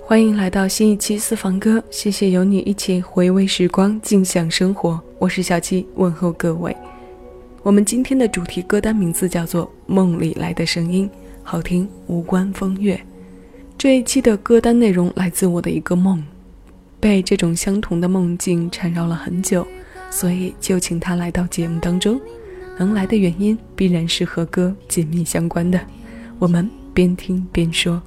欢迎来到新一期私房歌，谢谢有你一起回味时光，静享生活。我是小七，问候各位。我们今天的主题歌单名字叫做《梦里来的声音》，好听无关风月。这一期的歌单内容来自我的一个梦，被这种相同的梦境缠绕了很久，所以就请他来到节目当中。能来的原因必然是和歌紧密相关的。我们边听边说。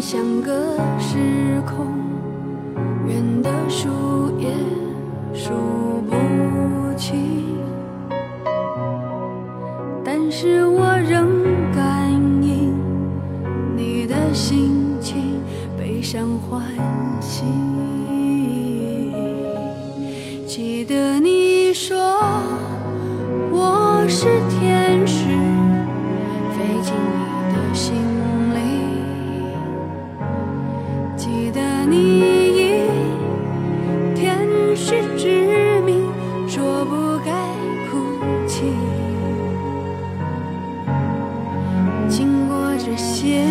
像个时空，远的数也数不清，但是我仍感应你的心情，悲伤欢喜。不该哭泣。经过这些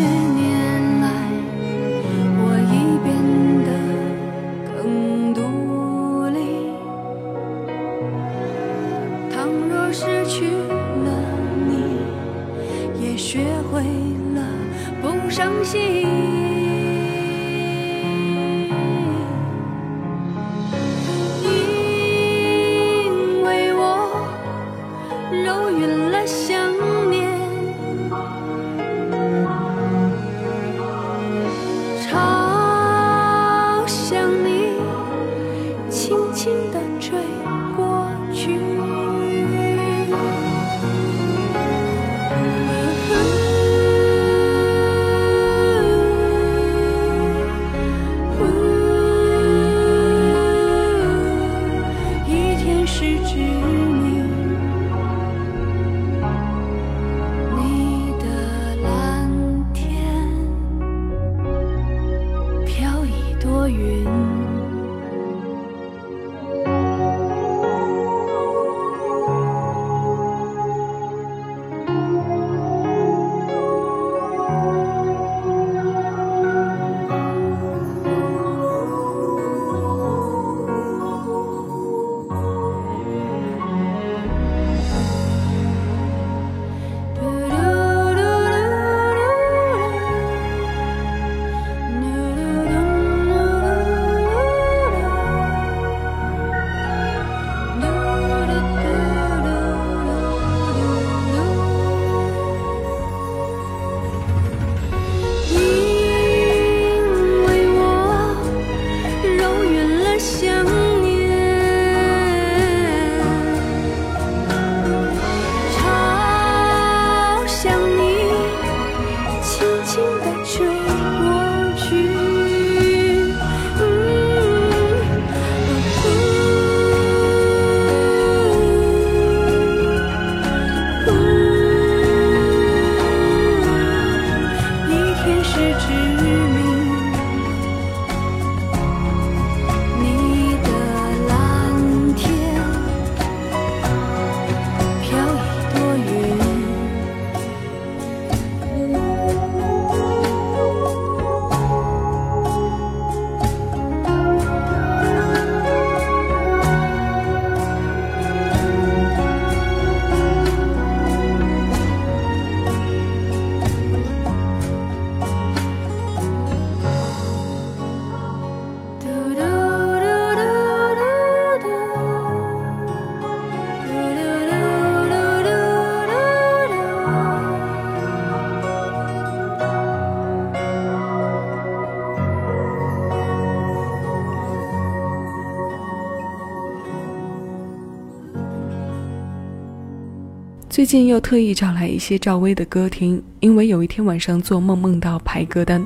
最近又特意找来一些赵薇的歌听，因为有一天晚上做梦梦到排歌单，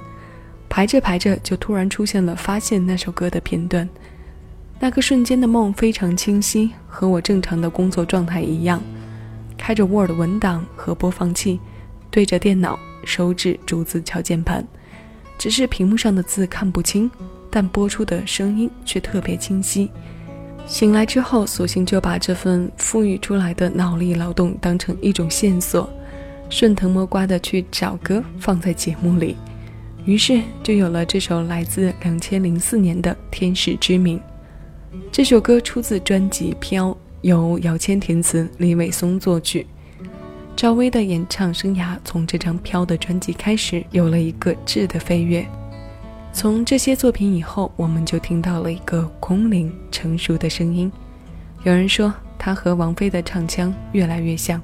排着排着就突然出现了发现那首歌的片段。那个瞬间的梦非常清晰，和我正常的工作状态一样，开着 Word 文档和播放器，对着电脑，手指逐字敲键盘，只是屏幕上的字看不清，但播出的声音却特别清晰。醒来之后，索性就把这份富裕出来的脑力劳动当成一种线索，顺藤摸瓜的去找歌放在节目里，于是就有了这首来自两千零四年的《天使之名》。这首歌出自专辑《飘》，由姚谦填词，李伟松作曲。赵薇的演唱生涯从这张《飘》的专辑开始，有了一个质的飞跃。从这些作品以后，我们就听到了一个空灵成熟的声音。有人说，他和王菲的唱腔越来越像。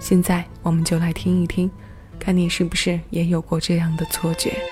现在，我们就来听一听，看你是不是也有过这样的错觉。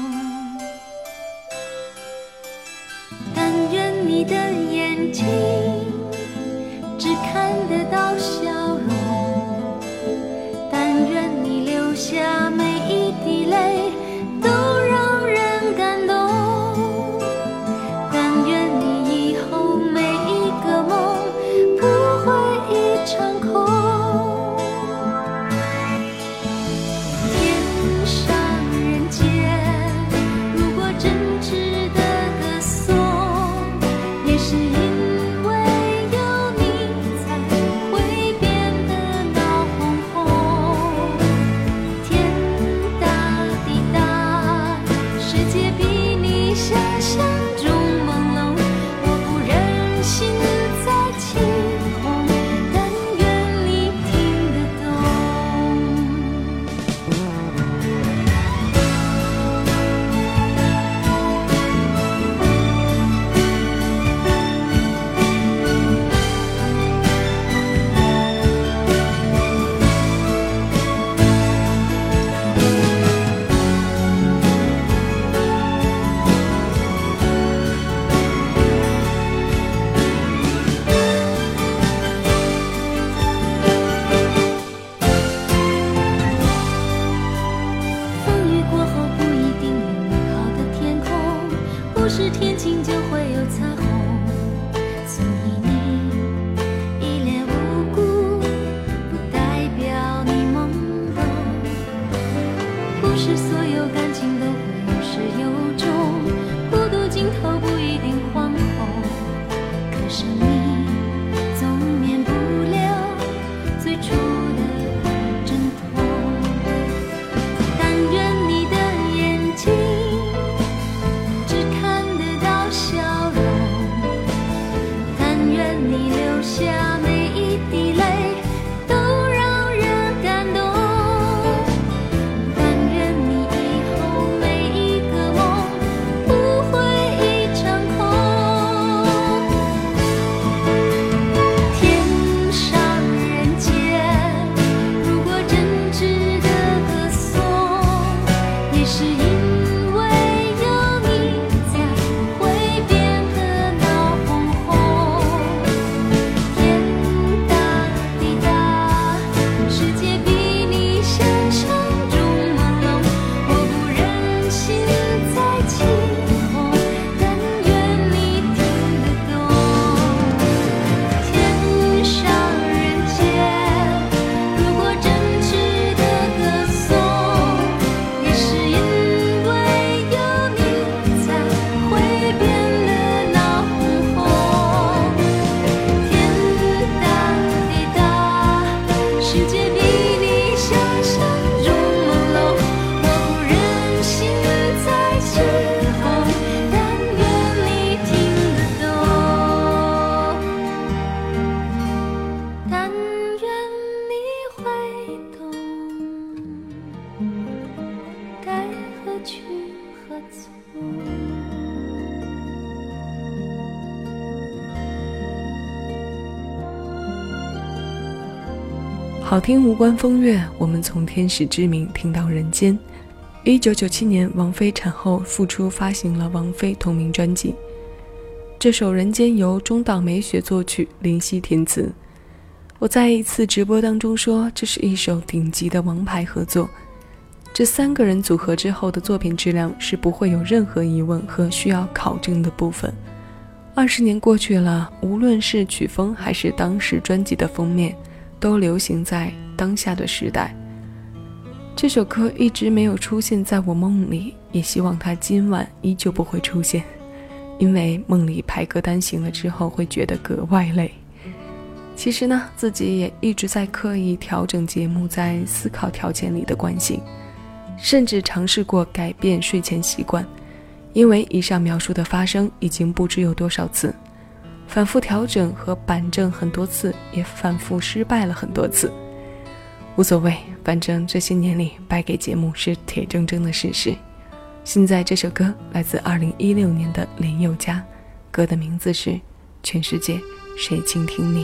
你的眼睛。好听无关风月，我们从天使之名听到人间。一九九七年，王菲产后复出，发行了王菲同名专辑。这首《人间》由中岛美雪作曲，林夕填词。我在一次直播当中说，这是一首顶级的王牌合作。这三个人组合之后的作品质量是不会有任何疑问和需要考证的部分。二十年过去了，无论是曲风还是当时专辑的封面，都流行在当下的时代。这首歌一直没有出现在我梦里，也希望它今晚依旧不会出现。因为梦里排歌单醒了之后会觉得格外累。其实呢，自己也一直在刻意调整节目在思考条件里的惯性，甚至尝试过改变睡前习惯。因为以上描述的发生已经不知有多少次，反复调整和板正很多次，也反复失败了很多次。无所谓，反正这些年里败给节目是铁铮铮的事实。现在这首歌来自二零一六年的林宥嘉，歌的名字是《全世界谁倾听你》。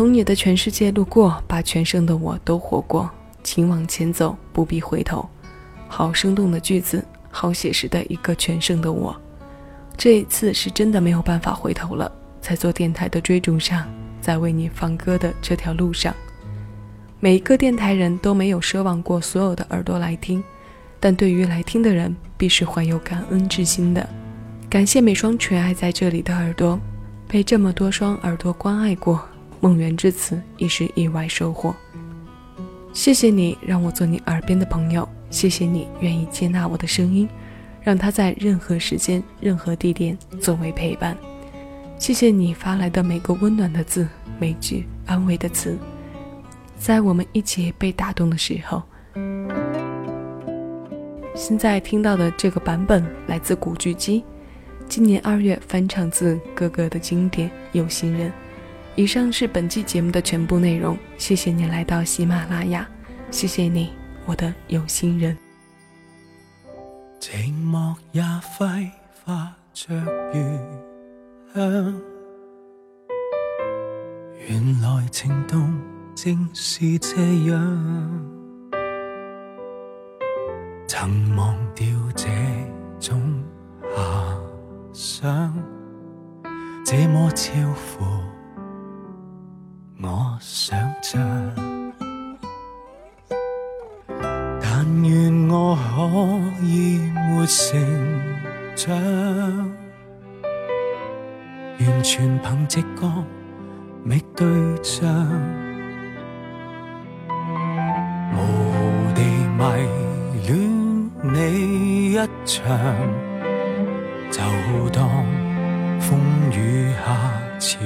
从你的全世界路过，把全盛的我都活过。请往前走，不必回头。好生动的句子，好写实的一个全盛的我。这一次是真的没有办法回头了，在做电台的追逐上，在为你放歌的这条路上，每一个电台人都没有奢望过所有的耳朵来听，但对于来听的人，必是怀有感恩之心的。感谢每双垂爱在这里的耳朵，被这么多双耳朵关爱过。梦圆至此亦是意外收获。谢谢你让我做你耳边的朋友，谢谢你愿意接纳我的声音，让它在任何时间、任何地点作为陪伴。谢谢你发来的每个温暖的字、每句安慰的词，在我们一起被打动的时候。现在听到的这个版本来自古巨基，今年二月翻唱自哥哥的经典《有心人》。以上是本期节目的全部内容，谢谢你来到喜马拉雅，谢谢你，我的有心人。寂寞也挥发着余香，原来情动正是这样，曾忘掉这种遐想，这么超乎。我想象，但愿我可以没成长，完全凭直觉觅对象，模糊地迷恋你一场，就当风雨下潮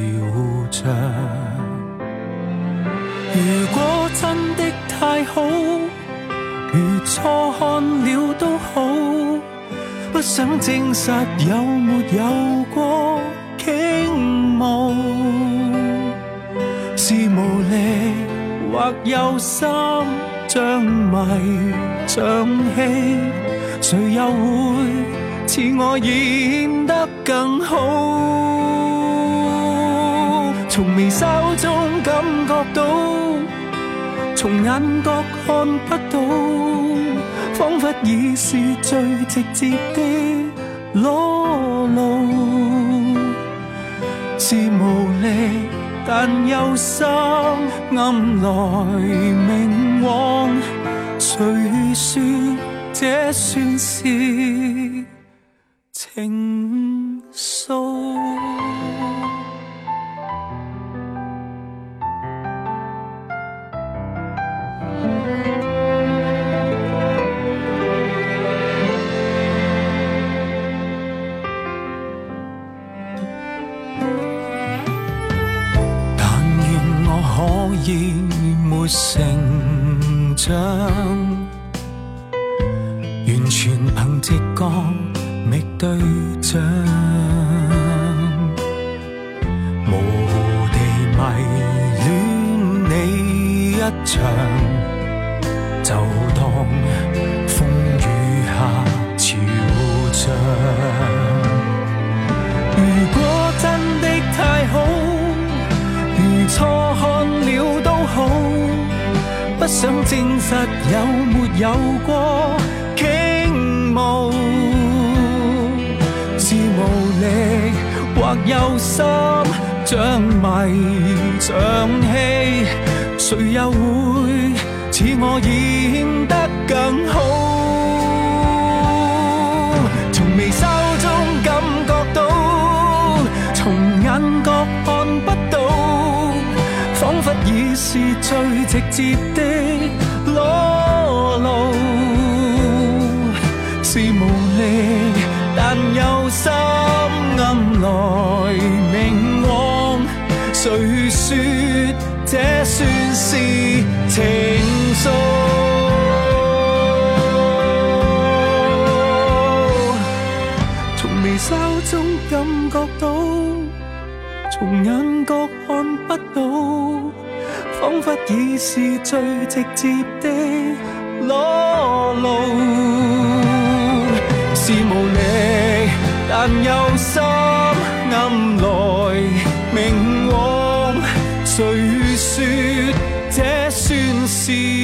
涨。如果真的太好，如错看了都好，不想证实有没有过倾慕，是无力或有心像迷像戏，谁又会似我演得更好？从眉梢中感觉到，从眼角看不到，仿佛已是最直接的裸露。是无力，但有心暗来明往。谁说这算是情就当风雨下潮涨。如果真的太好，如错看了都好。不想证实有没有过倾慕，是无力或有心像迷像戏，谁又会似我演得更好？从眉梢中感觉到，从眼角看不到，仿佛已是最直接的。裸露是无力，但有心暗来明往。谁说这算是情数从眉梢中感觉到从眼角看不到仿佛已是最直接的裸露是无力但有心暗来明往谁说这算是